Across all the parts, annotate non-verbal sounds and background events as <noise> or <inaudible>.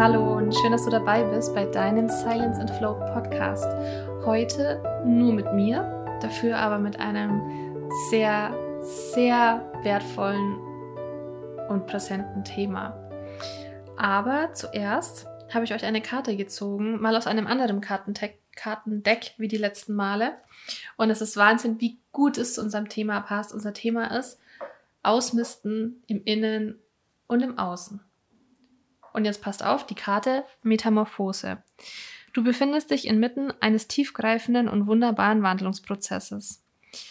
Hallo und schön, dass du dabei bist bei deinem Silence and Flow Podcast. Heute nur mit mir, dafür aber mit einem sehr, sehr wertvollen und präsenten Thema. Aber zuerst habe ich euch eine Karte gezogen, mal aus einem anderen Kartendeck, Kartendeck wie die letzten Male. Und es ist Wahnsinn, wie gut es zu unserem Thema passt. Unser Thema ist Ausmisten im Innen und im Außen. Und jetzt passt auf, die Karte Metamorphose. Du befindest dich inmitten eines tiefgreifenden und wunderbaren Wandlungsprozesses.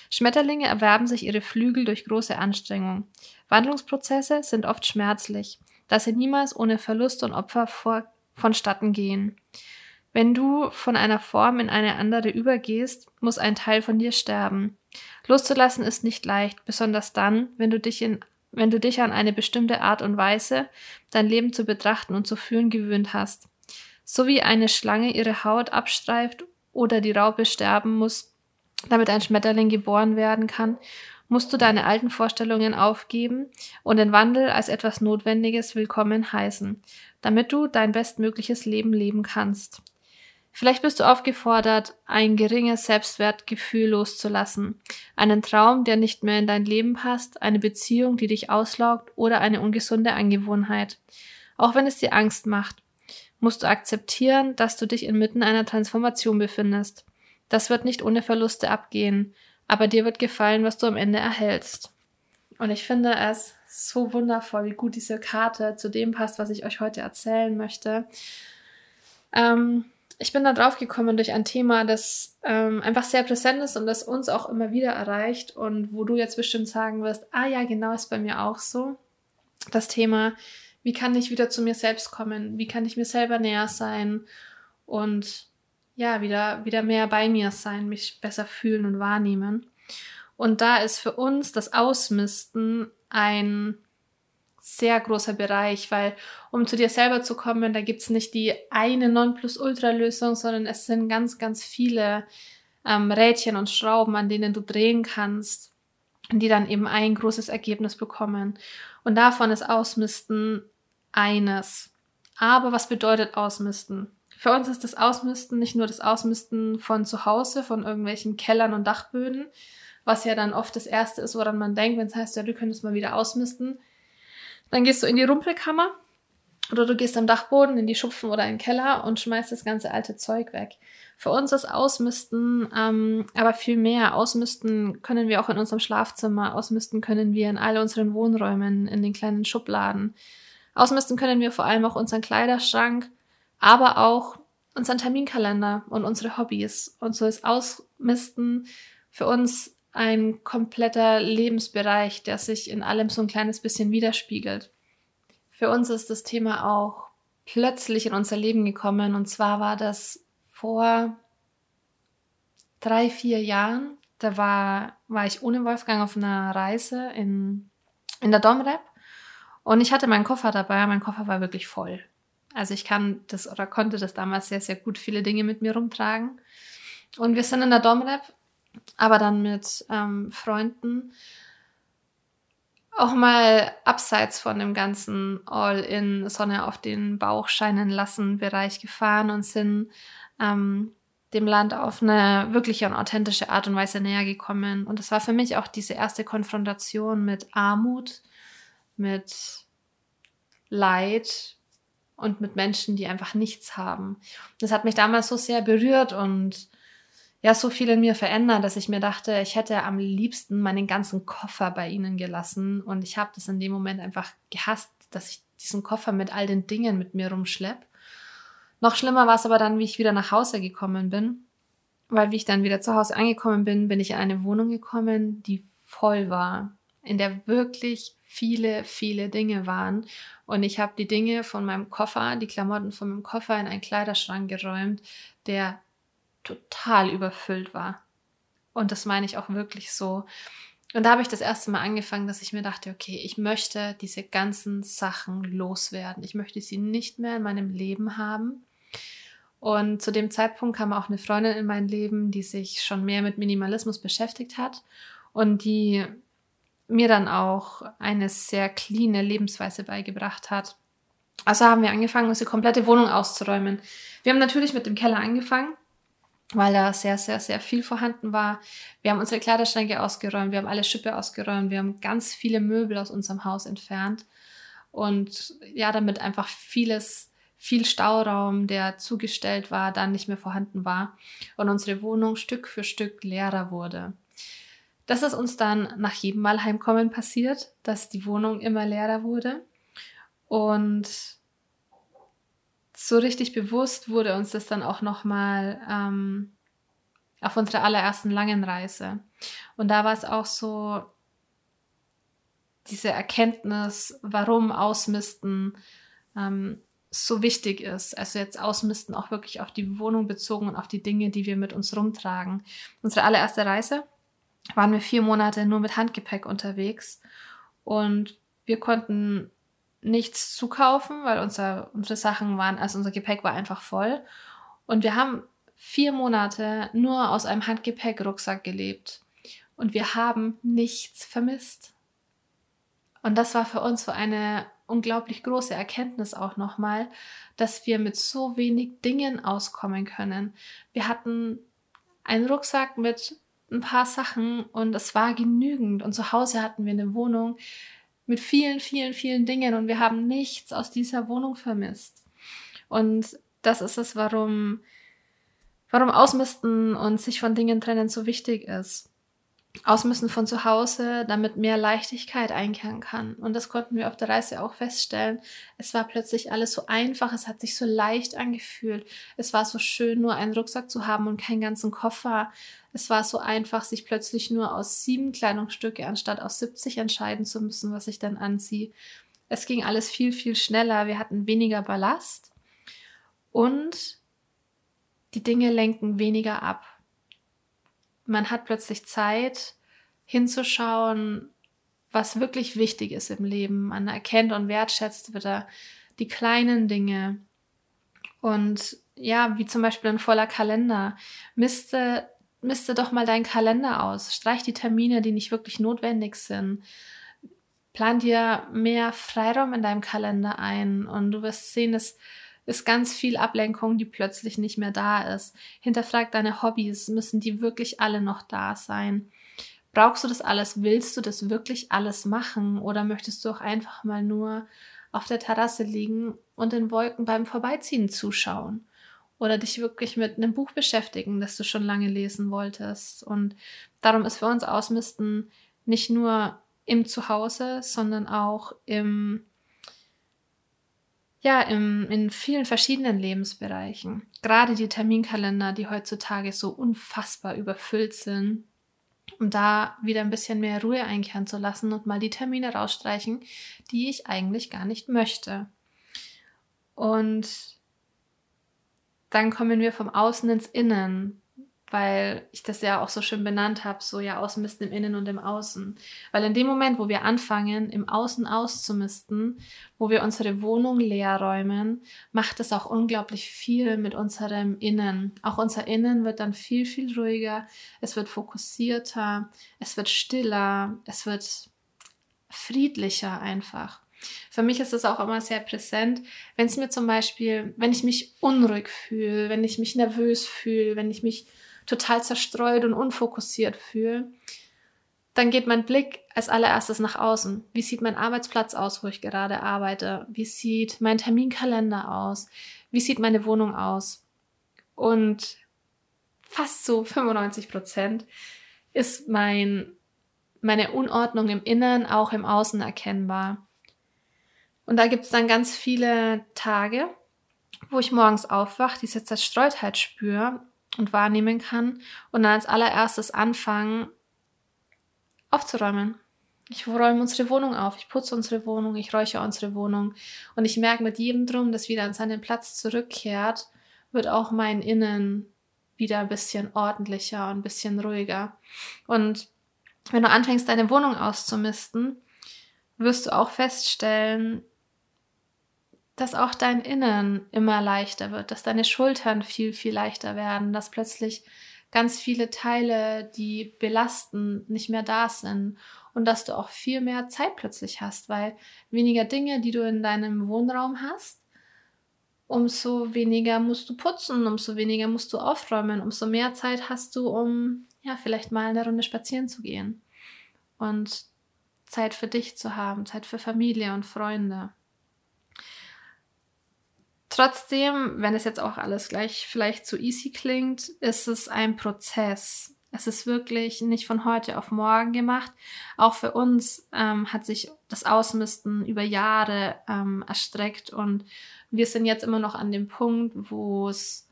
Schmetterlinge erwerben sich ihre Flügel durch große Anstrengung. Wandlungsprozesse sind oft schmerzlich, da sie niemals ohne Verlust und Opfer vor, vonstatten gehen. Wenn du von einer Form in eine andere übergehst, muss ein Teil von dir sterben. Loszulassen ist nicht leicht, besonders dann, wenn du dich in wenn du dich an eine bestimmte Art und Weise, dein Leben zu betrachten und zu fühlen gewöhnt hast. So wie eine Schlange ihre Haut abstreift oder die Raupe sterben muss, damit ein Schmetterling geboren werden kann, musst du deine alten Vorstellungen aufgeben und den Wandel als etwas Notwendiges willkommen heißen, damit du dein bestmögliches Leben leben kannst. Vielleicht bist du aufgefordert, ein geringes Selbstwertgefühl loszulassen, einen Traum, der nicht mehr in dein Leben passt, eine Beziehung, die dich auslaugt oder eine ungesunde Angewohnheit. Auch wenn es dir Angst macht, musst du akzeptieren, dass du dich inmitten einer Transformation befindest. Das wird nicht ohne Verluste abgehen, aber dir wird gefallen, was du am Ende erhältst. Und ich finde es so wundervoll, wie gut diese Karte zu dem passt, was ich euch heute erzählen möchte. Ähm, ich bin da drauf gekommen durch ein Thema, das ähm, einfach sehr präsent ist und das uns auch immer wieder erreicht und wo du jetzt bestimmt sagen wirst, ah ja, genau ist bei mir auch so. Das Thema, wie kann ich wieder zu mir selbst kommen? Wie kann ich mir selber näher sein? Und ja, wieder, wieder mehr bei mir sein, mich besser fühlen und wahrnehmen. Und da ist für uns das Ausmisten ein sehr großer Bereich, weil um zu dir selber zu kommen, da gibt's nicht die eine Nonplusultra-Lösung, sondern es sind ganz, ganz viele ähm, Rädchen und Schrauben, an denen du drehen kannst, die dann eben ein großes Ergebnis bekommen. Und davon ist Ausmisten eines. Aber was bedeutet Ausmisten? Für uns ist das Ausmisten nicht nur das Ausmisten von zu Hause, von irgendwelchen Kellern und Dachböden, was ja dann oft das Erste ist, woran man denkt, wenn es heißt, ja, du könntest mal wieder ausmisten. Dann gehst du in die Rumpelkammer oder du gehst am Dachboden in die Schupfen oder in den Keller und schmeißt das ganze alte Zeug weg. Für uns ist Ausmisten ähm, aber viel mehr. Ausmisten können wir auch in unserem Schlafzimmer, ausmisten können wir in all unseren Wohnräumen, in den kleinen Schubladen. Ausmisten können wir vor allem auch unseren Kleiderschrank, aber auch unseren Terminkalender und unsere Hobbys. Und so ist Ausmisten für uns ein kompletter Lebensbereich, der sich in allem so ein kleines bisschen widerspiegelt. Für uns ist das Thema auch plötzlich in unser Leben gekommen und zwar war das vor drei, vier Jahren. Da war, war ich ohne Wolfgang auf einer Reise in, in der Domrep und ich hatte meinen Koffer dabei. Mein Koffer war wirklich voll. Also ich kann das oder konnte das damals sehr, sehr gut viele Dinge mit mir rumtragen. Und wir sind in der Domrep aber dann mit ähm, Freunden auch mal abseits von dem ganzen All-in Sonne auf den Bauch scheinen lassen Bereich gefahren und sind ähm, dem Land auf eine wirkliche und authentische Art und Weise näher gekommen. Und das war für mich auch diese erste Konfrontation mit Armut, mit Leid und mit Menschen, die einfach nichts haben. Das hat mich damals so sehr berührt und ja so viel in mir verändert, dass ich mir dachte, ich hätte am liebsten meinen ganzen Koffer bei ihnen gelassen. Und ich habe das in dem Moment einfach gehasst, dass ich diesen Koffer mit all den Dingen mit mir rumschlepp. Noch schlimmer war es aber dann, wie ich wieder nach Hause gekommen bin. Weil wie ich dann wieder zu Hause angekommen bin, bin ich in eine Wohnung gekommen, die voll war, in der wirklich viele, viele Dinge waren. Und ich habe die Dinge von meinem Koffer, die Klamotten von meinem Koffer in einen Kleiderschrank geräumt, der total überfüllt war. Und das meine ich auch wirklich so. Und da habe ich das erste Mal angefangen, dass ich mir dachte, okay, ich möchte diese ganzen Sachen loswerden. Ich möchte sie nicht mehr in meinem Leben haben. Und zu dem Zeitpunkt kam auch eine Freundin in mein Leben, die sich schon mehr mit Minimalismus beschäftigt hat und die mir dann auch eine sehr cleane Lebensweise beigebracht hat. Also haben wir angefangen, unsere komplette Wohnung auszuräumen. Wir haben natürlich mit dem Keller angefangen, weil da sehr, sehr, sehr viel vorhanden war. Wir haben unsere Kleiderschränke ausgeräumt, wir haben alle Schippe ausgeräumt, wir haben ganz viele Möbel aus unserem Haus entfernt und ja, damit einfach vieles, viel Stauraum, der zugestellt war, dann nicht mehr vorhanden war und unsere Wohnung Stück für Stück leerer wurde. Das ist uns dann nach jedem Mal Heimkommen passiert, dass die Wohnung immer leerer wurde und so richtig bewusst wurde uns das dann auch nochmal ähm, auf unserer allerersten langen Reise. Und da war es auch so diese Erkenntnis, warum Ausmisten ähm, so wichtig ist. Also jetzt Ausmisten auch wirklich auf die Wohnung bezogen und auf die Dinge, die wir mit uns rumtragen. Unsere allererste Reise waren wir vier Monate nur mit Handgepäck unterwegs und wir konnten nichts zukaufen, weil unser, unsere Sachen waren, also unser Gepäck war einfach voll. Und wir haben vier Monate nur aus einem Handgepäckrucksack gelebt. Und wir haben nichts vermisst. Und das war für uns so eine unglaublich große Erkenntnis auch nochmal, dass wir mit so wenig Dingen auskommen können. Wir hatten einen Rucksack mit ein paar Sachen und es war genügend. Und zu Hause hatten wir eine Wohnung, mit vielen, vielen, vielen Dingen und wir haben nichts aus dieser Wohnung vermisst. Und das ist es, warum, warum Ausmisten und sich von Dingen trennen so wichtig ist. Ausmisten von zu Hause, damit mehr Leichtigkeit einkehren kann. Und das konnten wir auf der Reise auch feststellen. Es war plötzlich alles so einfach, es hat sich so leicht angefühlt. Es war so schön, nur einen Rucksack zu haben und keinen ganzen Koffer. Es war so einfach, sich plötzlich nur aus sieben Kleidungsstücke anstatt aus 70 entscheiden zu müssen, was ich dann anziehe. Es ging alles viel, viel schneller. Wir hatten weniger Ballast und die Dinge lenken weniger ab man hat plötzlich Zeit hinzuschauen, was wirklich wichtig ist im Leben. Man erkennt und wertschätzt wieder die kleinen Dinge. Und ja, wie zum Beispiel ein voller Kalender. Miste, miste doch mal deinen Kalender aus. Streich die Termine, die nicht wirklich notwendig sind. Plan dir mehr Freiraum in deinem Kalender ein und du wirst sehen, dass ist ganz viel Ablenkung, die plötzlich nicht mehr da ist. Hinterfrag deine Hobbys, müssen die wirklich alle noch da sein? Brauchst du das alles? Willst du das wirklich alles machen? Oder möchtest du auch einfach mal nur auf der Terrasse liegen und den Wolken beim Vorbeiziehen zuschauen? Oder dich wirklich mit einem Buch beschäftigen, das du schon lange lesen wolltest? Und darum ist für uns Ausmisten nicht nur im Zuhause, sondern auch im ja, im, in vielen verschiedenen Lebensbereichen. Gerade die Terminkalender, die heutzutage so unfassbar überfüllt sind, um da wieder ein bisschen mehr Ruhe einkehren zu lassen und mal die Termine rausstreichen, die ich eigentlich gar nicht möchte. Und dann kommen wir vom Außen ins Innen weil ich das ja auch so schön benannt habe, so ja ausmisten im Innen und im Außen. Weil in dem Moment, wo wir anfangen, im Außen auszumisten, wo wir unsere Wohnung leer räumen, macht es auch unglaublich viel mit unserem Innen. Auch unser Innen wird dann viel, viel ruhiger, es wird fokussierter, es wird stiller, es wird friedlicher einfach. Für mich ist es auch immer sehr präsent, wenn es mir zum Beispiel, wenn ich mich unruhig fühle, wenn ich mich nervös fühle, wenn ich mich total zerstreut und unfokussiert fühle, dann geht mein Blick als allererstes nach außen. Wie sieht mein Arbeitsplatz aus, wo ich gerade arbeite? Wie sieht mein Terminkalender aus? Wie sieht meine Wohnung aus? Und fast so 95 Prozent ist mein, meine Unordnung im Inneren auch im Außen erkennbar. Und da gibt es dann ganz viele Tage, wo ich morgens aufwache, diese Zerstreutheit spüre und wahrnehmen kann und dann als allererstes anfangen aufzuräumen. Ich räume unsere Wohnung auf, ich putze unsere Wohnung, ich räuchere unsere Wohnung und ich merke mit jedem Drum, das wieder an seinen Platz zurückkehrt, wird auch mein Innen wieder ein bisschen ordentlicher und ein bisschen ruhiger. Und wenn du anfängst, deine Wohnung auszumisten, wirst du auch feststellen, dass auch dein Innen immer leichter wird, dass deine Schultern viel, viel leichter werden, dass plötzlich ganz viele Teile, die belasten, nicht mehr da sind und dass du auch viel mehr Zeit plötzlich hast, weil weniger Dinge, die du in deinem Wohnraum hast, umso weniger musst du putzen, umso weniger musst du aufräumen, umso mehr Zeit hast du, um ja, vielleicht mal eine Runde spazieren zu gehen und Zeit für dich zu haben, Zeit für Familie und Freunde. Trotzdem, wenn es jetzt auch alles gleich vielleicht zu easy klingt, ist es ein Prozess. Es ist wirklich nicht von heute auf morgen gemacht. Auch für uns ähm, hat sich das Ausmisten über Jahre ähm, erstreckt und wir sind jetzt immer noch an dem Punkt, wo es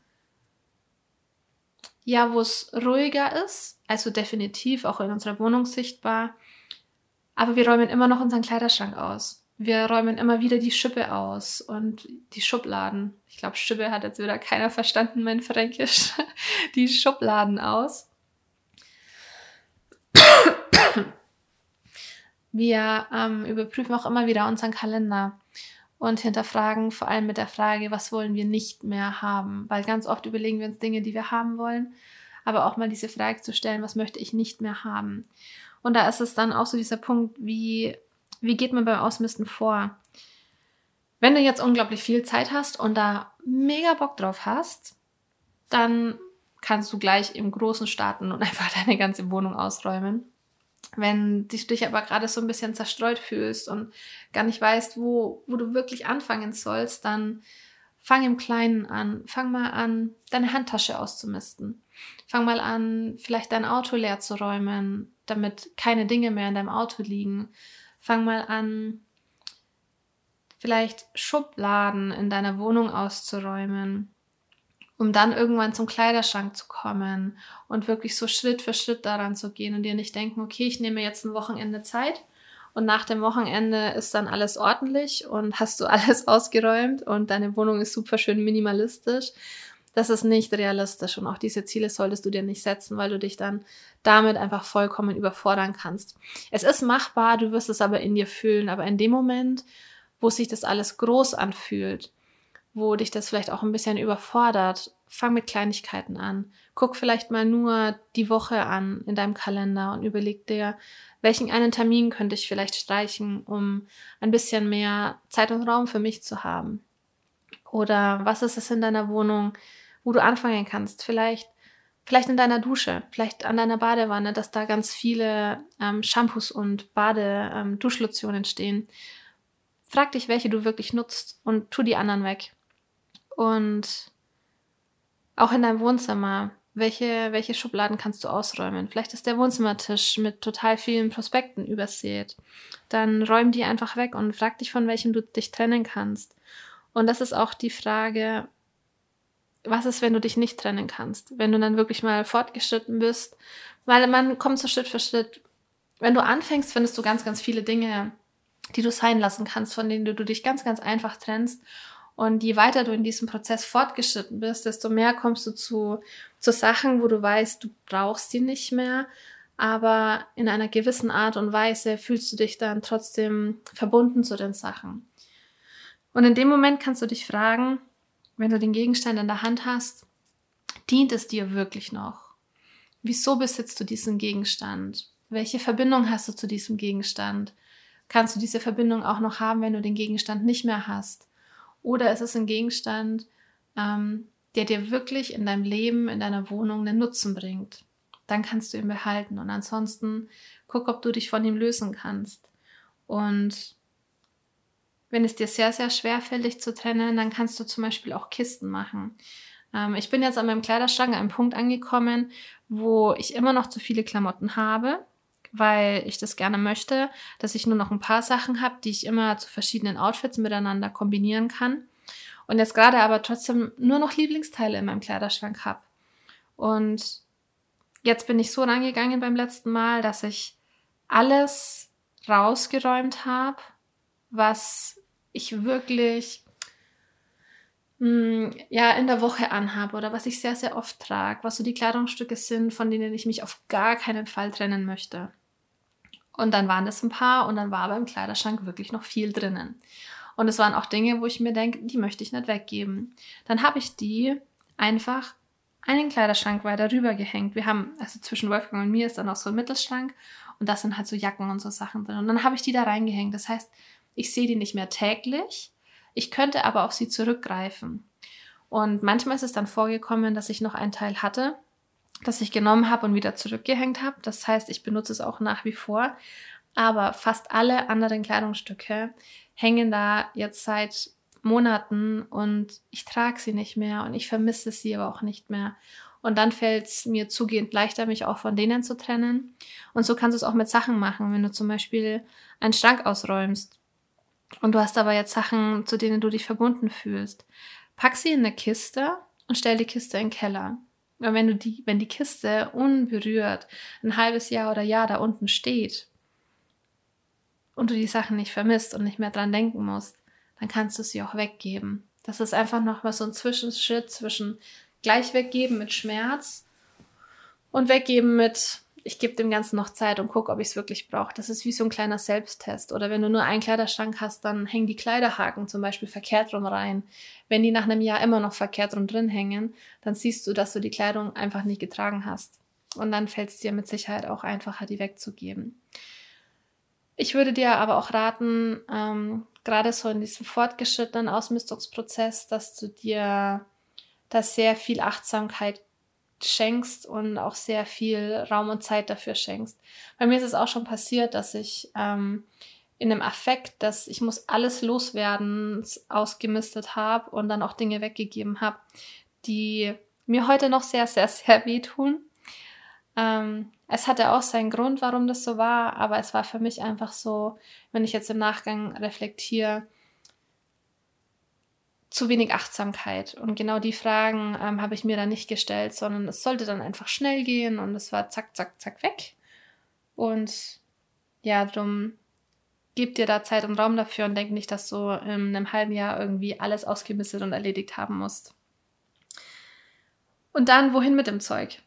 ja, wo es ruhiger ist, also definitiv auch in unserer Wohnung sichtbar. Aber wir räumen immer noch unseren Kleiderschrank aus. Wir räumen immer wieder die Schippe aus und die Schubladen. Ich glaube, Schippe hat jetzt wieder keiner verstanden, mein Fränkisch. <laughs> Die Schubladen aus. Wir ähm, überprüfen auch immer wieder unseren Kalender und hinterfragen vor allem mit der Frage, was wollen wir nicht mehr haben? Weil ganz oft überlegen wir uns Dinge, die wir haben wollen, aber auch mal diese Frage zu stellen, was möchte ich nicht mehr haben? Und da ist es dann auch so dieser Punkt, wie, wie geht man beim Ausmisten vor? Wenn du jetzt unglaublich viel Zeit hast und da mega Bock drauf hast, dann kannst du gleich im Großen starten und <laughs> einfach deine ganze Wohnung ausräumen. Wenn du dich aber gerade so ein bisschen zerstreut fühlst und gar nicht weißt, wo, wo du wirklich anfangen sollst, dann fang im Kleinen an. Fang mal an, deine Handtasche auszumisten. Fang mal an, vielleicht dein Auto leer zu räumen, damit keine Dinge mehr in deinem Auto liegen. Fang mal an, vielleicht Schubladen in deiner Wohnung auszuräumen um dann irgendwann zum Kleiderschrank zu kommen und wirklich so Schritt für Schritt daran zu gehen und dir nicht denken, okay, ich nehme jetzt ein Wochenende Zeit und nach dem Wochenende ist dann alles ordentlich und hast du <laughs> alles ausgeräumt und deine Wohnung ist super schön minimalistisch. Das ist nicht realistisch und auch diese Ziele solltest du dir nicht setzen, weil du dich dann damit einfach vollkommen überfordern kannst. Es ist machbar, du wirst es aber in dir fühlen, aber in dem Moment, wo sich das alles groß anfühlt, wo dich das vielleicht auch ein bisschen überfordert, fang mit Kleinigkeiten an. Guck vielleicht mal nur die Woche an in deinem Kalender und überleg dir, welchen einen Termin könnte ich vielleicht streichen, um ein bisschen mehr Zeit und Raum für mich zu haben. Oder was ist es in deiner Wohnung, wo du anfangen kannst? Vielleicht, vielleicht in deiner Dusche, vielleicht an deiner Badewanne, dass da ganz viele ähm, Shampoos und Bade-Duschlotionen ähm, stehen. Frag dich, welche du wirklich nutzt und tu die anderen weg. Und auch in deinem Wohnzimmer, welche, welche Schubladen kannst du ausräumen? Vielleicht ist der Wohnzimmertisch mit total vielen Prospekten übersät. Dann räum die einfach weg und frag dich, von welchem du dich trennen kannst. Und das ist auch die Frage, was ist, wenn du dich nicht trennen kannst? Wenn du dann wirklich mal fortgeschritten bist? Weil man kommt so Schritt für Schritt. Wenn du anfängst, findest du ganz, ganz viele Dinge, die du sein lassen kannst, von denen du, du dich ganz, ganz einfach trennst. Und je weiter du in diesem Prozess fortgeschritten bist, desto mehr kommst du zu, zu Sachen, wo du weißt, du brauchst sie nicht mehr. Aber in einer gewissen Art und Weise fühlst du dich dann trotzdem verbunden zu den Sachen. Und in dem Moment kannst du dich fragen, wenn du den Gegenstand in der Hand hast, dient es dir wirklich noch? Wieso besitzt du diesen Gegenstand? Welche Verbindung hast du zu diesem Gegenstand? Kannst du diese Verbindung auch noch haben, wenn du den Gegenstand nicht mehr hast? Oder ist es ein Gegenstand, ähm, der dir wirklich in deinem Leben, in deiner Wohnung einen Nutzen bringt? Dann kannst du ihn behalten. Und ansonsten guck, ob du dich von ihm lösen kannst. Und wenn es dir sehr, sehr schwer fällt, dich zu trennen, dann kannst du zum Beispiel auch Kisten machen. Ähm, ich bin jetzt an meinem Kleiderschrank an einem Punkt angekommen, wo ich immer noch zu viele Klamotten habe weil ich das gerne möchte, dass ich nur noch ein paar Sachen habe, die ich immer zu verschiedenen Outfits miteinander kombinieren kann. Und jetzt gerade aber trotzdem nur noch Lieblingsteile in meinem Kleiderschrank habe. Und jetzt bin ich so rangegangen beim letzten Mal, dass ich alles rausgeräumt habe, was ich wirklich hm, ja in der Woche anhabe oder was ich sehr, sehr oft trage, was so die Kleidungsstücke sind, von denen ich mich auf gar keinen Fall trennen möchte. Und dann waren das ein paar und dann war aber im Kleiderschrank wirklich noch viel drinnen. Und es waren auch Dinge, wo ich mir denke, die möchte ich nicht weggeben. Dann habe ich die einfach einen Kleiderschrank weiter rüber gehängt. Wir haben, also zwischen Wolfgang und mir ist dann noch so ein Mittelschrank und das sind halt so Jacken und so Sachen drin. Und dann habe ich die da reingehängt. Das heißt, ich sehe die nicht mehr täglich. Ich könnte aber auf sie zurückgreifen. Und manchmal ist es dann vorgekommen, dass ich noch einen Teil hatte, das ich genommen habe und wieder zurückgehängt habe. Das heißt, ich benutze es auch nach wie vor. Aber fast alle anderen Kleidungsstücke hängen da jetzt seit Monaten und ich trage sie nicht mehr und ich vermisse sie aber auch nicht mehr. Und dann fällt es mir zugehend leichter, mich auch von denen zu trennen. Und so kannst du es auch mit Sachen machen, wenn du zum Beispiel einen Schrank ausräumst und du hast aber jetzt Sachen, zu denen du dich verbunden fühlst. Pack sie in eine Kiste und stell die Kiste in den Keller. Und wenn du die, wenn die Kiste unberührt ein halbes Jahr oder Jahr da unten steht und du die Sachen nicht vermisst und nicht mehr dran denken musst, dann kannst du sie auch weggeben. Das ist einfach nochmal so ein Zwischenschritt zwischen gleich weggeben mit Schmerz und weggeben mit, ich gebe dem Ganzen noch Zeit und gucke, ob ich es wirklich brauche. Das ist wie so ein kleiner Selbsttest. Oder wenn du nur einen Kleiderschrank hast, dann hängen die Kleiderhaken zum Beispiel verkehrt rum rein. Wenn die nach einem Jahr immer noch verkehrt rum drin hängen, dann siehst du, dass du die Kleidung einfach nicht getragen hast. Und dann fällt es dir mit Sicherheit auch einfacher, die wegzugeben. Ich würde dir aber auch raten, ähm, gerade so in diesem fortgeschrittenen Ausmistungsprozess, dass du dir da sehr viel Achtsamkeit schenkst und auch sehr viel Raum und Zeit dafür schenkst. Bei mir ist es auch schon passiert, dass ich ähm, in einem Affekt, dass ich muss alles loswerden, ausgemistet habe und dann auch Dinge weggegeben habe, die mir heute noch sehr, sehr, sehr wehtun. Ähm, es hatte auch seinen Grund, warum das so war, aber es war für mich einfach so, wenn ich jetzt im Nachgang reflektiere, zu wenig Achtsamkeit. Und genau die Fragen ähm, habe ich mir dann nicht gestellt, sondern es sollte dann einfach schnell gehen und es war zack, zack, zack weg. Und ja, darum gib dir da Zeit und Raum dafür und denk nicht, dass du in einem halben Jahr irgendwie alles ausgemistet und erledigt haben musst. Und dann, wohin mit dem Zeug?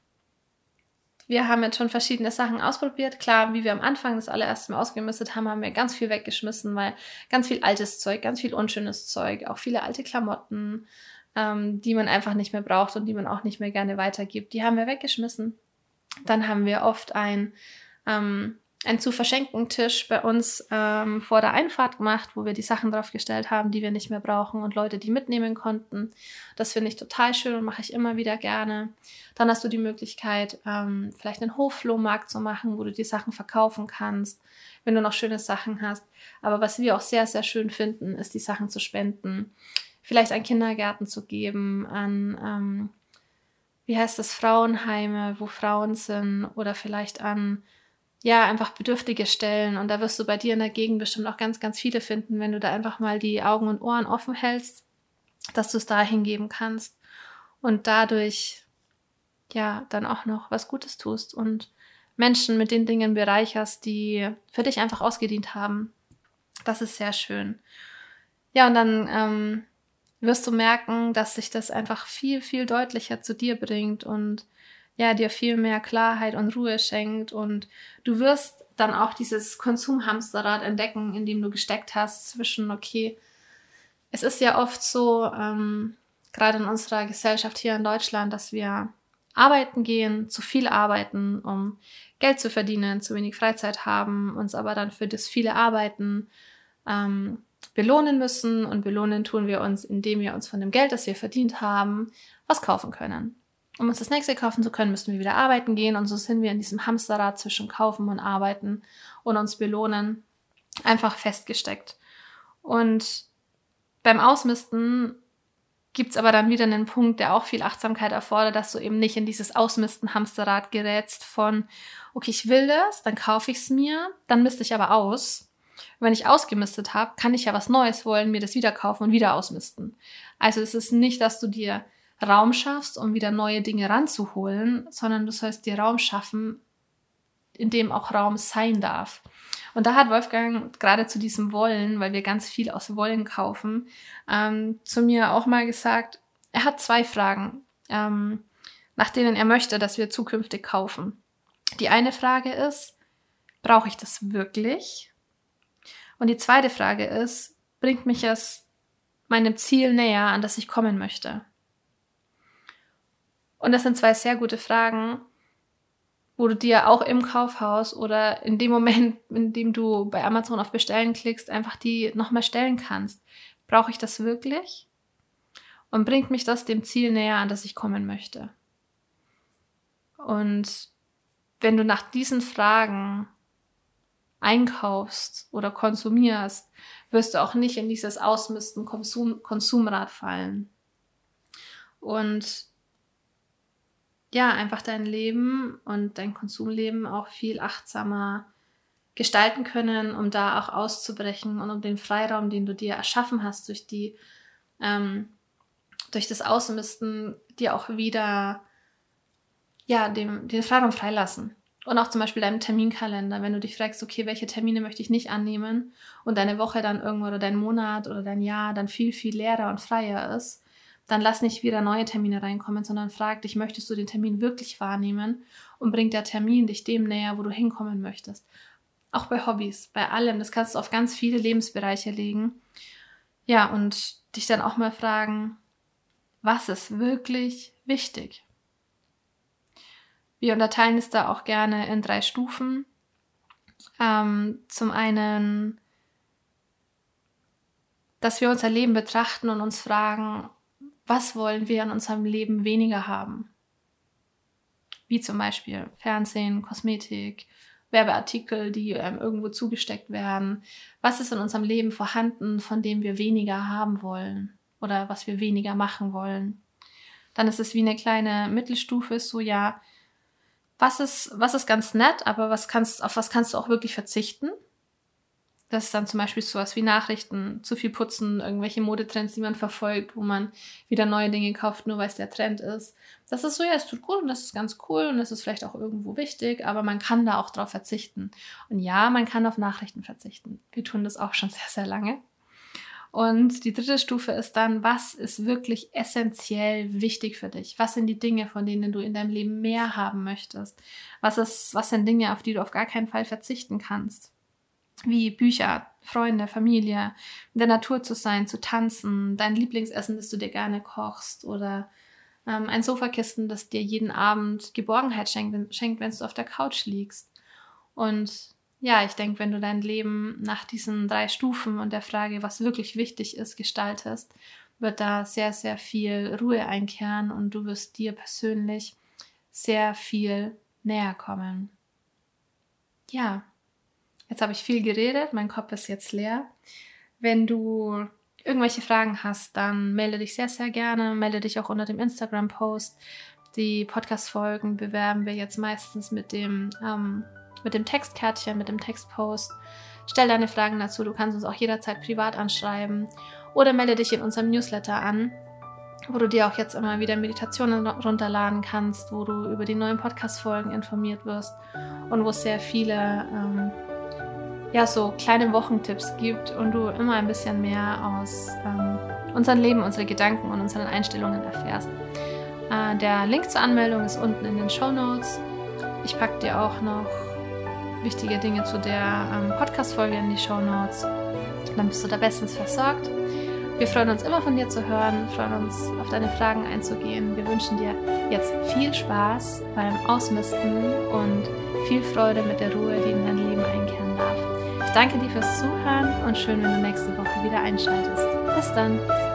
Wir haben jetzt schon verschiedene Sachen ausprobiert. Klar, wie wir am Anfang das allererste Mal ausgemistet haben, haben wir ganz viel weggeschmissen, weil ganz viel altes Zeug, ganz viel unschönes Zeug, auch viele alte Klamotten, ähm, die man einfach nicht mehr braucht und die man auch nicht mehr gerne weitergibt, die haben wir weggeschmissen. Dann haben wir oft ein ähm, einen zu verschenken Tisch bei uns ähm, vor der Einfahrt gemacht, wo wir die Sachen draufgestellt haben, die wir nicht mehr brauchen und Leute, die mitnehmen konnten. Das finde ich total schön und mache ich immer wieder gerne. Dann hast du die Möglichkeit, ähm, vielleicht einen Hofflohmarkt zu machen, wo du die Sachen verkaufen kannst, wenn du noch schöne Sachen hast. Aber was wir auch sehr, sehr schön finden, ist die Sachen zu spenden. Vielleicht an Kindergärten zu geben, an, ähm, wie heißt das, Frauenheime, wo Frauen sind oder vielleicht an ja, einfach bedürftige Stellen. Und da wirst du bei dir in der Gegend bestimmt auch ganz, ganz viele finden, wenn du da einfach mal die Augen und Ohren offen hältst, dass du es da hingeben kannst und dadurch ja dann auch noch was Gutes tust und Menschen mit den Dingen bereicherst, die für dich einfach ausgedient haben. Das ist sehr schön. Ja, und dann ähm, wirst du merken, dass sich das einfach viel, viel deutlicher zu dir bringt und ja, dir viel mehr Klarheit und Ruhe schenkt und du wirst dann auch dieses Konsumhamsterrad entdecken, in dem du gesteckt hast zwischen, okay, es ist ja oft so, ähm, gerade in unserer Gesellschaft hier in Deutschland, dass wir arbeiten gehen, zu viel arbeiten, um Geld zu verdienen, zu wenig Freizeit haben, uns aber dann für das viele Arbeiten ähm, belohnen müssen. Und belohnen tun wir uns, indem wir uns von dem Geld, das wir verdient haben, was kaufen können. Um uns das nächste kaufen zu können, müssen wir wieder arbeiten gehen und so sind wir in diesem Hamsterrad zwischen Kaufen und Arbeiten und uns belohnen einfach festgesteckt. Und beim Ausmisten gibt es aber dann wieder einen Punkt, der auch viel Achtsamkeit erfordert, dass du eben nicht in dieses Ausmisten-Hamsterrad gerätst von, okay, ich will das, dann kaufe ich es mir, dann misste ich aber aus. wenn ich ausgemistet habe, kann ich ja was Neues wollen, mir das wieder kaufen und wieder ausmisten. Also es ist nicht, dass du dir Raum schaffst, um wieder neue Dinge ranzuholen, sondern du sollst dir Raum schaffen, in dem auch Raum sein darf. Und da hat Wolfgang gerade zu diesem Wollen, weil wir ganz viel aus Wollen kaufen, ähm, zu mir auch mal gesagt, er hat zwei Fragen, ähm, nach denen er möchte, dass wir zukünftig kaufen. Die eine Frage ist, brauche ich das wirklich? Und die zweite Frage ist, bringt mich es meinem Ziel näher, an das ich kommen möchte? Und das sind zwei sehr gute Fragen, wo du dir auch im Kaufhaus oder in dem Moment, <laughs> in dem du bei Amazon auf Bestellen klickst, einfach die nochmal stellen kannst. Brauche ich das wirklich? Und bringt mich das dem Ziel näher, an das ich kommen möchte? Und wenn du nach diesen Fragen einkaufst oder konsumierst, wirst du auch nicht in dieses Ausmisten Konsum Konsumrad fallen. Und ja, einfach dein Leben und dein Konsumleben auch viel achtsamer gestalten können, um da auch auszubrechen und um den Freiraum, den du dir erschaffen hast durch die, ähm, durch das Ausmisten, dir auch wieder, ja, dem, den Freiraum freilassen. Und auch zum Beispiel deinem Terminkalender, wenn du dich fragst, okay, welche Termine möchte ich nicht annehmen und deine Woche dann irgendwo oder dein Monat oder dein Jahr dann viel, viel leerer und freier ist, dann lass nicht wieder neue Termine reinkommen, sondern frag dich, möchtest du den Termin wirklich wahrnehmen und bringt der Termin dich dem näher, wo du hinkommen möchtest. Auch bei Hobbys, bei allem, das kannst du auf ganz viele Lebensbereiche legen. Ja, und dich dann auch mal fragen, was ist wirklich wichtig? Wir unterteilen es da auch gerne in drei Stufen. Ähm, zum einen, dass wir unser Leben betrachten und uns fragen, was wollen wir in unserem Leben weniger haben? Wie zum Beispiel Fernsehen, Kosmetik, Werbeartikel, die ähm, irgendwo zugesteckt werden. Was ist in unserem Leben vorhanden, von dem wir weniger haben wollen oder was wir weniger machen wollen? Dann ist es wie eine kleine Mittelstufe, so ja, was ist, was ist ganz nett, aber was kannst, auf was kannst du auch wirklich verzichten? Das ist dann zum Beispiel sowas wie Nachrichten, zu viel putzen, irgendwelche Modetrends, die man verfolgt, wo man wieder neue Dinge kauft, nur weil es der Trend ist. Das ist so, ja, es tut gut und das ist ganz cool und das ist vielleicht auch irgendwo wichtig, aber man kann da auch drauf verzichten. Und ja, man kann auf Nachrichten verzichten. Wir tun das auch schon <laughs> sehr, sehr lange. Und die dritte Stufe ist dann, was ist wirklich essentiell wichtig für dich? Was sind die Dinge, von denen du in deinem Leben mehr haben möchtest? Was ist, was sind Dinge, auf die du auf gar keinen Fall verzichten kannst? Wie Bücher, Freunde, Familie, in der Natur zu sein, zu tanzen, dein Lieblingsessen, das du dir gerne kochst oder ähm, ein Sofakissen, das dir jeden Abend Geborgenheit schenkt, schenkt, wenn du auf der Couch liegst. Und ja, ich denke, wenn du dein Leben nach diesen drei Stufen und der Frage, was wirklich wichtig ist, gestaltest, wird da sehr, sehr viel Ruhe einkehren und du wirst dir persönlich sehr viel näher kommen. Ja, Jetzt habe ich viel geredet, mein Kopf ist jetzt leer. Wenn du irgendwelche Fragen hast, dann melde dich sehr, sehr gerne. Melde dich auch unter dem Instagram-Post. Die Podcast-Folgen bewerben wir jetzt meistens mit dem, ähm, mit dem Textkärtchen, mit dem Textpost. Stell deine Fragen dazu. Du kannst uns auch jederzeit privat anschreiben oder melde dich in unserem Newsletter an, wo du dir auch jetzt immer wieder Meditationen runterladen kannst, wo du über die neuen Podcast-Folgen informiert wirst und wo sehr viele ähm, ja, so kleine Wochentipps gibt und du immer ein bisschen mehr aus ähm, unserem Leben, unsere Gedanken und unseren Einstellungen erfährst. Äh, der Link zur Anmeldung ist unten in den Show Notes. Ich packe dir auch noch wichtige Dinge zu der ähm, Podcast-Folge in die Show Notes. Dann bist du da bestens versorgt. Wir freuen uns immer von dir zu hören, freuen uns auf deine Fragen einzugehen. Wir wünschen dir jetzt viel Spaß beim Ausmisten und viel Freude mit der Ruhe, die in dein Leben. Ich danke dir fürs Zuhören und schön, wenn du nächste Woche wieder einschaltest. Bis dann!